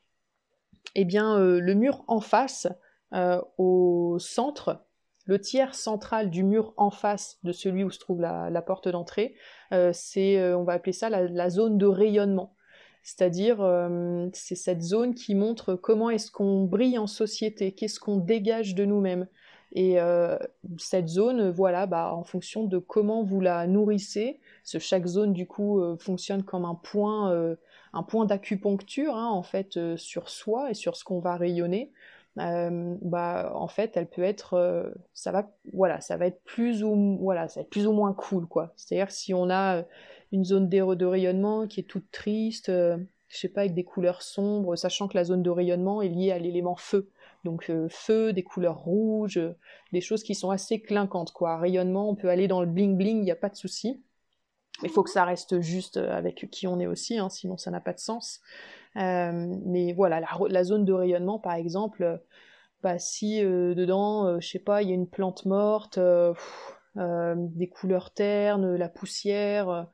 eh bien, euh, le mur en face, euh, au centre, le tiers central du mur en face de celui où se trouve la, porte d'entrée, on va appeler ça la, zone de rayonnement. C'est-à-dire, c'est cette zone qui montre comment est-ce qu'on brille en société, qu'est-ce qu'on dégage de nous-mêmes. Et cette zone, voilà, bah, en fonction de comment vous la nourrissez, chaque zone du coup euh, fonctionne comme un point, euh, un point d'acupuncture hein, en fait euh, sur soi et sur ce qu'on va rayonner. bah en fait elle peut être ça va voilà ça va être plus ou voilà ça va être plus ou moins cool quoi c'est à dire si on a une zone de rayonnement qui est toute triste je sais pas avec des couleurs sombres sachant que la zone de rayonnement est liée à l'élément feu donc feu des couleurs rouges des choses qui sont assez clinquantes quoi rayonnement on peut aller dans le bling bling il n'y a pas de souci il faut que ça reste juste avec qui on est aussi, hein, sinon ça n'a pas de sens. Euh, mais voilà, la, zone de rayonnement, par exemple, bah, si euh, dedans, euh, je sais pas, il y a une plante morte, des couleurs ternes, la poussière,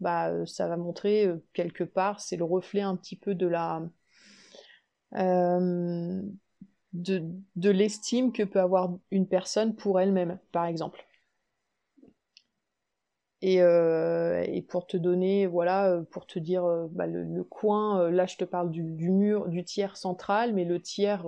bah, ça va montrer quelque part, c'est le reflet un petit peu de la de, de l'estime que peut avoir une personne pour elle-même, par exemple. Euh, et, pour te donner, voilà, euh, pour te dire euh, bah, le, coin, là je te parle du, mur, du tiers central, mais le tiers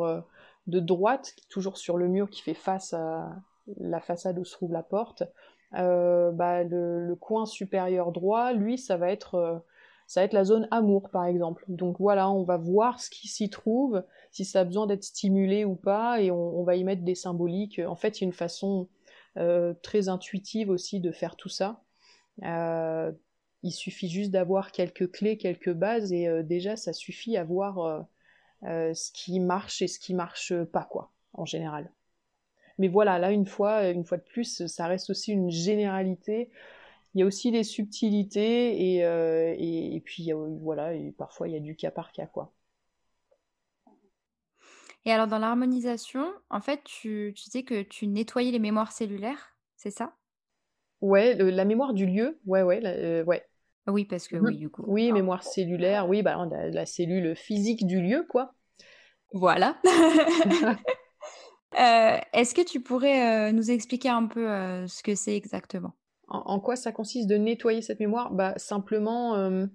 de droite, toujours sur le mur qui fait face à la façade où se trouve la porte, bah, le, coin supérieur droit, lui, ça va être ça va être la zone amour par exemple. Donc voilà, on va voir ce qui s'y trouve, si ça a besoin d'être stimulé ou pas, et on, va y mettre des symboliques. En fait, il y a une façon très intuitive aussi de faire tout ça. Euh, il suffit juste d'avoir quelques clés, quelques bases, et euh, déjà ça suffit à voir euh, ce qui marche et ce qui marche pas, quoi, en général. Mais voilà, là une fois, une fois de plus, ça reste aussi une généralité. Il y a aussi des subtilités et, et, puis voilà, parfois il y a du cas par cas, quoi. Et alors dans l'harmonisation, en fait, tu, tu sais que tu nettoyais les mémoires cellulaires, c'est ça? Ouais, la mémoire du lieu, ouais, ouais, euh, ouais. Oui, parce que mmh oui, du coup. Oui, mémoire cellulaire, oui, bah, la, cellule physique du lieu, quoi. Voilà. Euh, est-ce que tu pourrais euh, nous expliquer un peu ce que c'est exactement? En, quoi ça consiste de nettoyer cette mémoire? Bah simplement,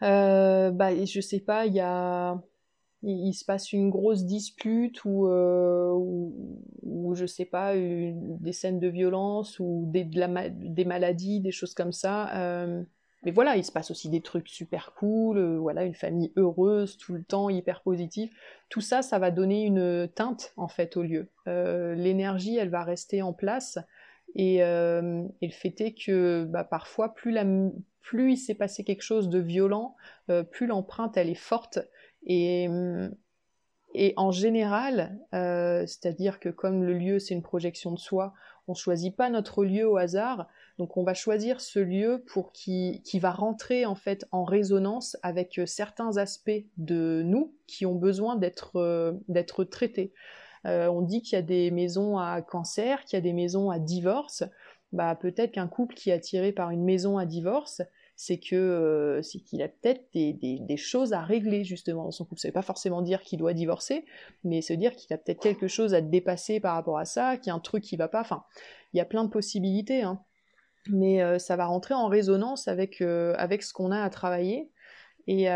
bah je sais pas, il y a il, se passe une grosse dispute ou, euh, je sais pas, des scènes de violence ou des, maladies, des choses comme ça. Euh, mais voilà, il se passe aussi des trucs super cool, euh, voilà, une famille heureuse tout le temps, hyper positive. Tout ça, ça va donner une teinte en fait au lieu. L'énergie, elle va rester en place et, le fait est que bah, parfois, plus il s'est passé quelque chose de violent, plus l'empreinte elle est forte et, et en général, euh, c'est-à-dire que comme le lieu c'est une projection de soi, on choisit pas notre lieu au hasard, donc on va choisir ce lieu pour qui, qui va rentrer en fait en résonance avec euh, certains aspects de nous qui ont besoin d'être euh, d'être traités. Euh, on dit qu'il y a des maisons à cancer, qu'il y a des maisons à divorce. Bah peut-être qu'un couple qui est attiré par une maison à divorce, c'est que euh, qu'il a peut-être des, choses à régler justement dans son couple. Ça veut pas forcément dire qu'il doit divorcer, mais se dire qu'il a peut-être quelque chose à dépasser par rapport à ça, qu'il y a un truc qui va pas. Enfin, il y a plein de possibilités, hein. mais euh, ça va rentrer en résonance avec euh, avec ce qu'on a à travailler. Et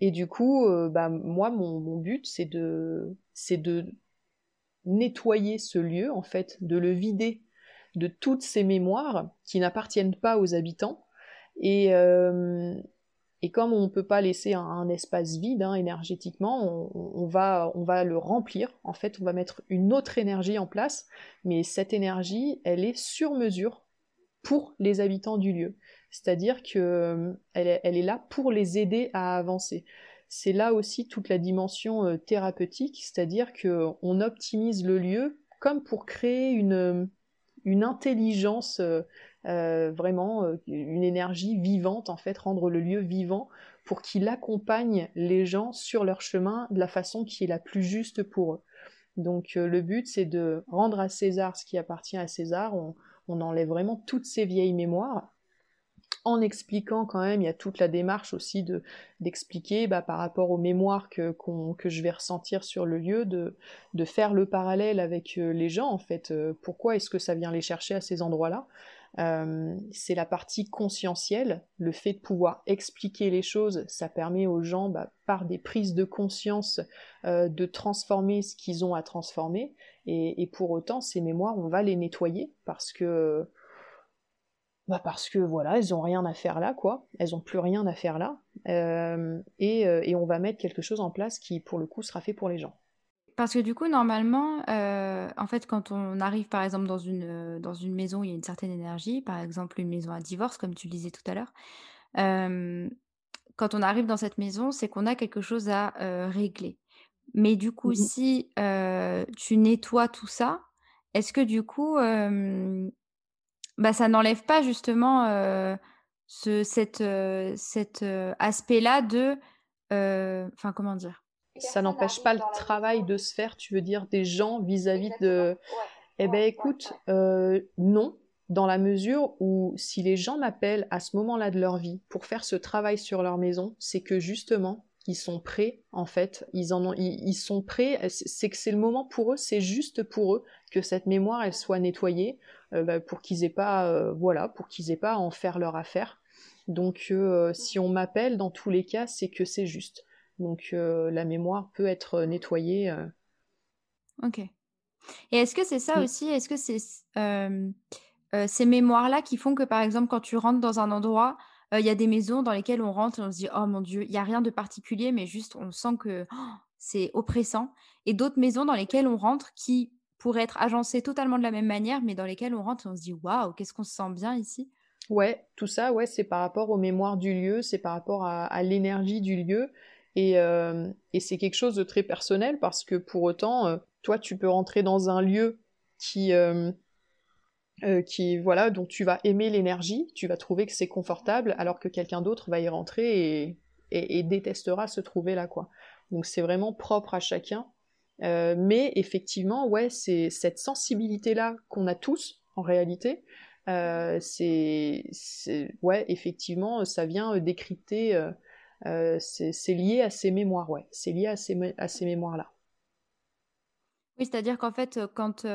et du coup, bah moi mon, mon but c'est de c'est de nettoyer ce lieu en fait, de le vider de toutes ces mémoires qui n'appartiennent pas aux habitants. Et, euh, et comme on ne peut pas laisser un, espace vide hein, énergétiquement, on, va, on va le remplir. En fait, on va mettre une autre énergie en place, mais cette énergie, elle est sur mesure pour les habitants du lieu. C'est-à-dire qu'elle est, elle est là pour les aider à avancer. C'est là aussi toute la dimension euh, thérapeutique, c'est-à-dire qu'on optimise le lieu comme pour créer une, une intelligence, euh, euh, vraiment euh, une énergie vivante, en fait, rendre le lieu vivant pour qu'il accompagne les gens sur leur chemin de la façon qui est la plus juste pour eux. Donc le but, c'est de rendre à César ce qui appartient à César. on enlève vraiment toutes ces vieilles mémoires en expliquant quand même, il y a toute la démarche aussi de d'expliquer bah, par rapport aux mémoires que, que je vais ressentir sur le lieu, de, de faire le parallèle avec euh, les gens en fait. Euh, pourquoi est-ce que ça vient les chercher à ces endroits-là? Euh, C'est la partie conscientielle, le fait de pouvoir expliquer les choses, ça permet aux gens bah, par des prises de conscience de transformer ce qu'ils ont à transformer. Et, et, pour autant, ces mémoires, on va les nettoyer parce que bah parce que voilà, elles ont rien à faire là, quoi. Elles ont plus rien à faire là. et, on va mettre quelque chose en place qui, pour le coup, sera fait pour les gens. Parce que du coup, normalement, en fait, quand on arrive par exemple dans une, dans une maison où il y a une certaine énergie, par exemple une maison à divorce, comme tu le disais tout à l'heure, quand on arrive dans cette maison, c'est qu'on a quelque chose à régler. Mais du coup, mmh si tu nettoies tout ça, est-ce que du coup, bah, ça n'enlève pas justement ce, cet, cet aspect-là de... Enfin, comment dire? Ça n'empêche pas le travail de se faire, tu veux dire, des gens vis-à-vis de... Eh ben écoute, non, dans la mesure où si les gens m'appellent à ce moment-là de leur vie pour faire ce travail sur leur maison, c'est que justement, ils sont prêts en fait, ils en ont, ils, sont prêts, c'est que c'est le moment pour eux, c'est juste pour eux que cette mémoire elle soit nettoyée euh, bah, pour qu'ils aient pas, euh, voilà, pour qu'ils aient pas à en faire leur affaire. Donc euh, si on m'appelle, dans tous les cas, c'est que c'est juste. Donc la mémoire peut être nettoyée. Ok. Et est-ce que c'est ça aussi? Est-ce que c'est ces mémoires-là qui font que, par exemple, quand tu rentres dans un endroit, il y a des maisons dans lesquelles on rentre et on se dit oh mon dieu, il y a rien de particulier, mais juste on sent que oh, c'est oppressant. Et d'autres maisons dans lesquelles on rentre qui pourraient être agencées totalement de la même manière, mais dans lesquelles on rentre et on se dit waouh, qu'est-ce qu'on se sent bien ici? Ouais, tout ça, ouais, c'est par rapport aux mémoires du lieu, c'est par rapport à, l'énergie du lieu. Et, et c'est quelque chose de très personnel parce que pour autant, toi, tu peux rentrer dans un lieu qui, euh, qui voilà dont tu vas aimer l'énergie, tu vas trouver que c'est confortable, alors que quelqu'un d'autre va y rentrer et, détestera se trouver là quoi. Donc c'est vraiment propre à chacun. Euh, mais effectivement, ouais, c'est cette sensibilité là qu'on a tous en réalité. Euh, c'est ouais, effectivement, ça vient décrypter. c'est lié à ces mémoires, ouais. C'est lié à ces, à ces mémoires là. Oui, c'est-à-dire qu'en fait, quand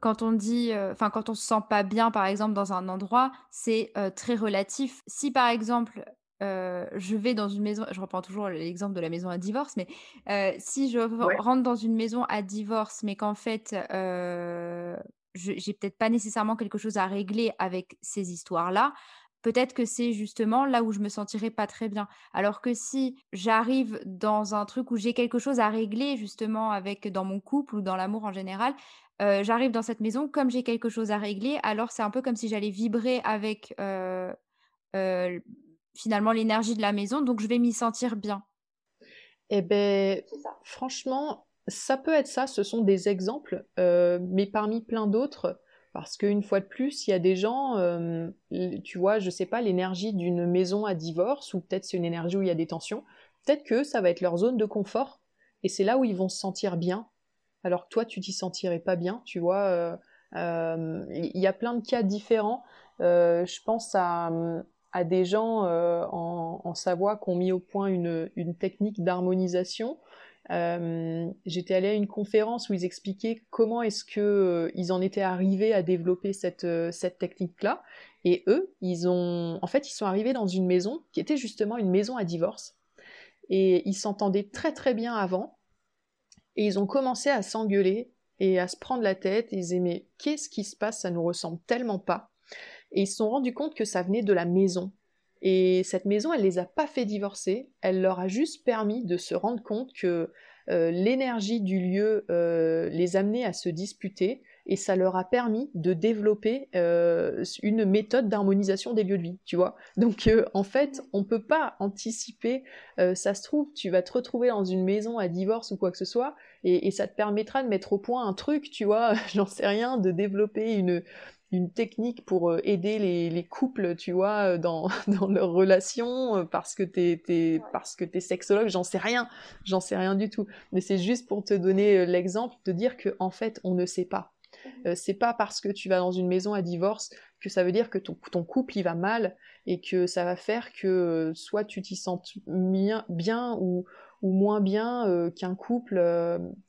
quand on dit, enfin, quand on se sent pas bien, par exemple, dans un endroit, c'est très relatif. Si, par exemple, je vais dans une maison, je reprends toujours l'exemple de la maison à divorce, mais si je rentre dans une maison à divorce, mais qu'en fait, j'ai peut-être pas nécessairement quelque chose à régler avec ces histoires-là, peut-être que c'est justement là où je me sentirais pas très bien. Alors que si j'arrive dans un truc où j'ai quelque chose à régler justement avec dans mon couple ou dans l'amour en général, j'arrive dans cette maison, comme j'ai quelque chose à régler, alors c'est un peu comme si j'allais vibrer avec, finalement l'énergie de la maison, donc je vais m'y sentir bien. Eh ben, franchement, ça peut être ça, ce sont des exemples, mais parmi plein d'autres, parce qu'une fois de plus, il y a des gens, tu vois, je sais pas, l'énergie d'une maison à divorce, ou peut-être c'est une énergie où il y a des tensions, peut-être que ça va être leur zone de confort, et c'est là où ils vont se sentir bien, alors toi tu t'y sentirais pas bien, tu vois. Euh, euh, il y a plein de cas différents. Euh, je pense à, des gens en, Savoie qui ont mis au point une, technique d'harmonisation. J'étais allée à une conférence où ils expliquaient comment est-ce que ils en étaient arrivés à développer cette, cette technique-là. Et eux, ils ont, en fait, ils sont arrivés dans une maison qui était justement une maison à divorce. Et ils s'entendaient très très bien avant. Et ils ont commencé à s'engueuler et à se prendre la tête. Et ils disaient mais qu'est-ce qui se passe? Ça nous ressemble tellement pas. Et ils se sont rendus compte que ça venait de la maison. Et cette maison, elle les a pas fait divorcer. Elle leur a juste permis de se rendre compte que euh, l'énergie du lieu euh, les amenait à se disputer et ça leur a permis de développer euh, une méthode d'harmonisation des lieux de vie, tu vois. Donc en fait, on peut pas anticiper, ça se trouve, tu vas te retrouver dans une maison à divorce ou quoi que ce soit, et, ça te permettra de mettre au point un truc, tu vois, j'en sais rien, de développer une, une technique pour aider les, les, couples, tu vois, dans, dans leurs relations, parce que t'es, es, parce que t'es sexologue, j'en sais rien, j'en sais rien du tout. Mais c'est juste pour te donner l'exemple de dire que en fait, on ne sait pas. Euh, c'est pas parce que tu vas dans une maison à divorce que ça veut dire que ton, couple il va mal et que ça va faire que euh, soit tu t'y sens bien, ou, moins bien euh, qu'un couple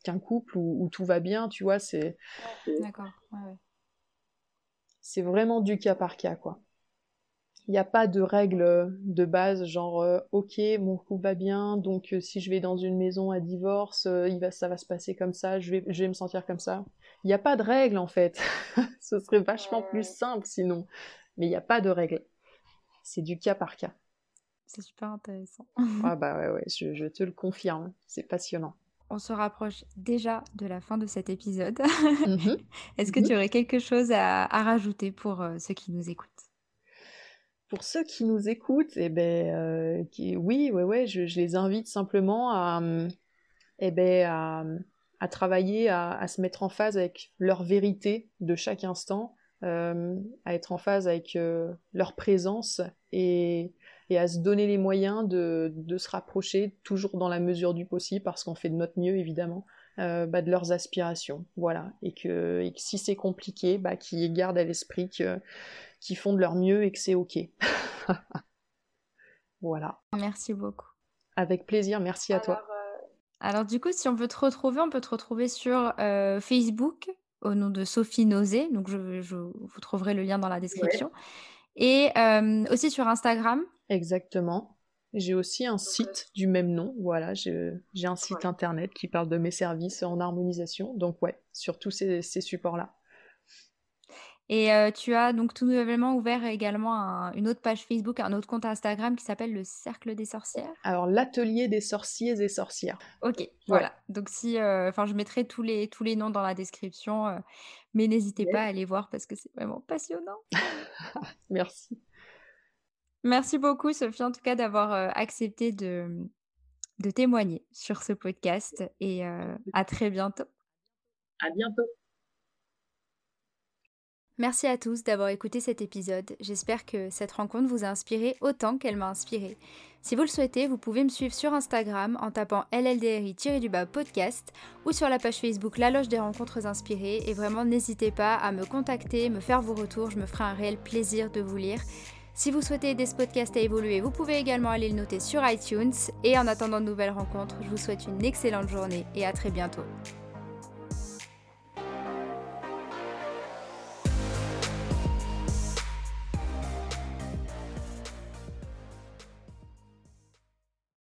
qu'un couple où, tout va bien, tu vois, c'est D'accord. C'est vraiment du cas par cas quoi. Il n'y a pas de règle de base, genre ok, mon couple va bien, donc si je vais dans une maison à divorce, il va, ça va se passer comme ça, je vais, je vais me sentir comme ça. Il n'y a pas de règle en fait. Ce serait vachement plus simple sinon. Mais il n'y a pas de règle. C'est du cas par cas. C'est super intéressant. ah bah ouais, ouais je, te le confirme. C'est passionnant. On se rapproche déjà de la fin de cet épisode. Mmh Est-ce que mmh tu aurais quelque chose à, rajouter pour euh, ceux qui nous écoutent? Pour ceux qui nous écoutent, eh ben, euh, qui, oui, ouais, ouais, je, les invite simplement à, eh ben, à, travailler, à, se mettre en phase avec leur vérité de chaque instant, euh, à être en phase avec leur présence et, et à se donner les moyens de, de, se rapprocher toujours dans la mesure du possible parce qu'on fait de notre mieux évidemment euh, bah, de leurs aspirations. Voilà. Et que, et que si c'est compliqué bah, qu'ils gardent à l'esprit qu'ils font de leur mieux et que c'est ok. Voilà. Merci beaucoup. Avec plaisir. Merci à toi. Euh, alors du coup si on veut te retrouver on peut te retrouver sur euh, Facebook au nom de Sophie Nosé donc je, je, vous trouverez le lien dans la description et aussi sur Instagram Exactement. J'ai aussi un site du même nom, voilà, j'ai un site internet qui parle de mes services en harmonisation, donc ouais, sur tous ces, supports-là. Et euh, tu as donc tout nouvellement ouvert également une autre page Facebook, un autre compte Instagram qui s'appelle le Cercle des Sorcières. Alors l'atelier des sorciers et sorcières. Ok, voilà. Donc si, euh, enfin, je mettrai tous les tous les noms dans la description, euh, mais n'hésitez pas à aller voir parce que c'est vraiment passionnant. Merci. Merci beaucoup, Sophie, en tout cas, d'avoir accepté de, de témoigner sur ce podcast et à très bientôt. À bientôt. Merci à tous d'avoir écouté cet épisode. J'espère que cette rencontre vous a inspiré autant qu'elle m'a inspiré. Si vous le souhaitez, vous pouvez me suivre sur Instagram en tapant LLDRI-du-bas podcast ou sur la page Facebook La Loge des Rencontres Inspirées. Et vraiment, n'hésitez pas à me contacter, me faire vos retours. Je me ferai un réel plaisir de vous lire. Si vous souhaitez aider ce podcast à évoluer, vous pouvez également aller le noter sur iTunes. Et en attendant de nouvelles rencontres, je vous souhaite une excellente journée et à très bientôt.